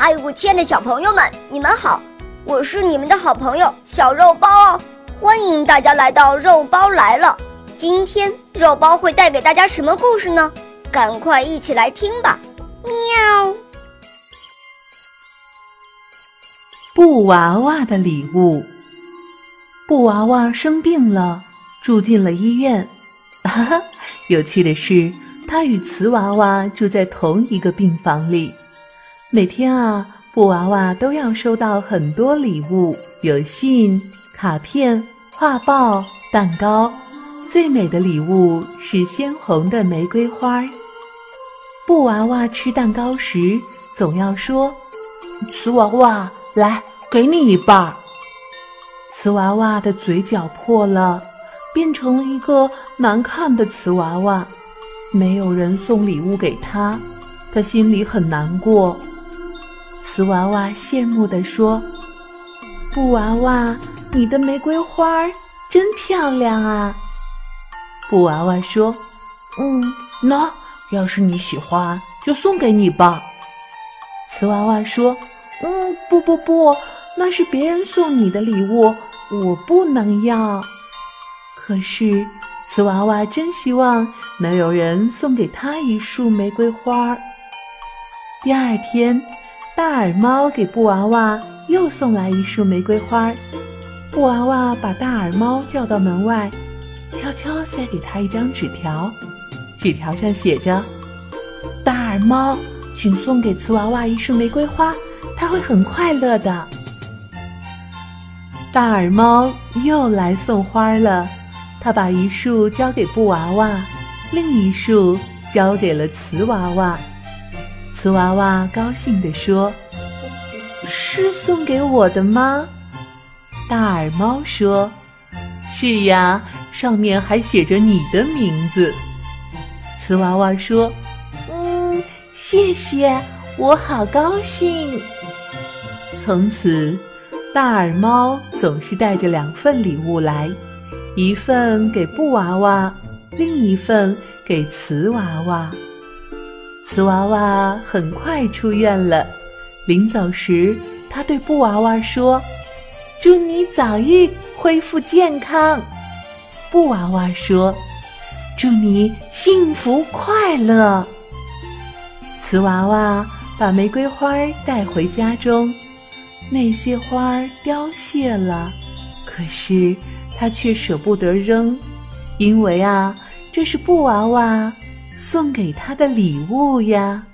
嗨，我亲爱的小朋友们，你们好！我是你们的好朋友小肉包哦，欢迎大家来到肉包来了。今天肉包会带给大家什么故事呢？赶快一起来听吧！喵。布娃娃的礼物。布娃娃生病了，住进了医院。哈哈，有趣的是，他与瓷娃娃住在同一个病房里。每天啊，布娃娃都要收到很多礼物，有信、卡片、画报、蛋糕。最美的礼物是鲜红的玫瑰花。布娃娃吃蛋糕时，总要说：“瓷娃娃，来。”给你一半。瓷娃娃的嘴角破了，变成了一个难看的瓷娃娃。没有人送礼物给他，他心里很难过。瓷娃娃羡慕地说：“布娃娃，你的玫瑰花真漂亮啊！”布娃娃说：“嗯，那要是你喜欢，就送给你吧。”瓷娃娃说：“嗯，不不不。”那是别人送你的礼物，我不能要。可是，瓷娃娃真希望能有人送给他一束玫瑰花。第二天，大耳猫给布娃娃又送来一束玫瑰花。布娃娃把大耳猫叫到门外，悄悄塞给他一张纸条。纸条上写着：“大耳猫，请送给瓷娃娃一束玫瑰花，他会很快乐的。”大耳猫又来送花了，它把一束交给布娃娃，另一束交给了瓷娃娃。瓷娃娃高兴地说：“是送给我的吗？”大耳猫说：“是呀，上面还写着你的名字。”瓷娃娃说：“嗯，谢谢，我好高兴。”从此。大耳猫总是带着两份礼物来，一份给布娃娃，另一份给瓷娃娃。瓷娃娃很快出院了，临走时，他对布娃娃说：“祝你早日恢复健康。”布娃娃说：“祝你幸福快乐。”瓷娃娃把玫瑰花带回家中。那些花儿凋谢了，可是他却舍不得扔，因为啊，这是布娃娃送给他的礼物呀。